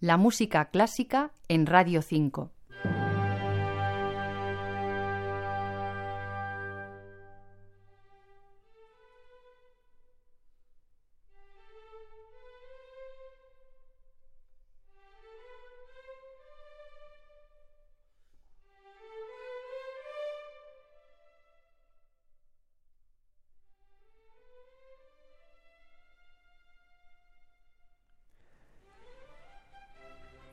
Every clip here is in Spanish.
La música clásica en Radio 5.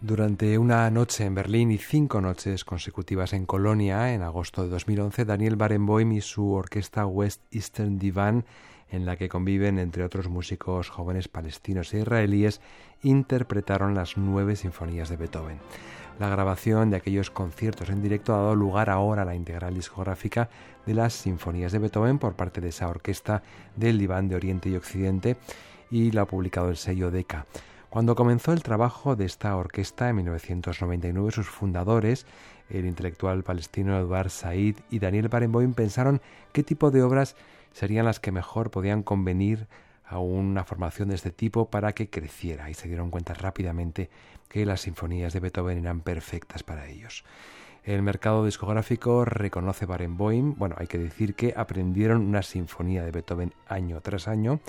Durante una noche en Berlín y cinco noches consecutivas en Colonia, en agosto de 2011, Daniel Barenboim y su orquesta West Eastern Divan, en la que conviven entre otros músicos jóvenes palestinos e israelíes, interpretaron las nueve sinfonías de Beethoven. La grabación de aquellos conciertos en directo ha dado lugar ahora a la integral discográfica de las sinfonías de Beethoven por parte de esa orquesta del Diván de Oriente y Occidente y la ha publicado el sello Decca. Cuando comenzó el trabajo de esta orquesta en 1999, sus fundadores, el intelectual palestino Eduard Said y Daniel Barenboim, pensaron qué tipo de obras serían las que mejor podían convenir a una formación de este tipo para que creciera y se dieron cuenta rápidamente que las sinfonías de Beethoven eran perfectas para ellos. El mercado discográfico reconoce Barenboim, bueno, hay que decir que aprendieron una sinfonía de Beethoven año tras año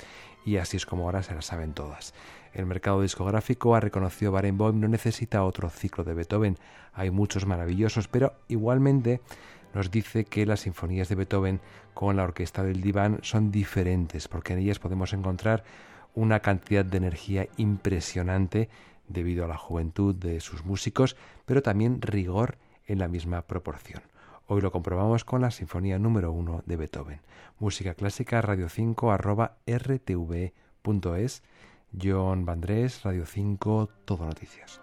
y así es como ahora se las saben todas. El mercado discográfico ha reconocido Barenboim no necesita otro ciclo de Beethoven. Hay muchos maravillosos, pero igualmente nos dice que las sinfonías de Beethoven con la orquesta del diván son diferentes, porque en ellas podemos encontrar una cantidad de energía impresionante debido a la juventud de sus músicos, pero también rigor en la misma proporción. Hoy lo comprobamos con la Sinfonía número 1 de Beethoven. Música clásica radio 5 arroba rtv.es John Vandrés, Radio 5, Todo Noticias.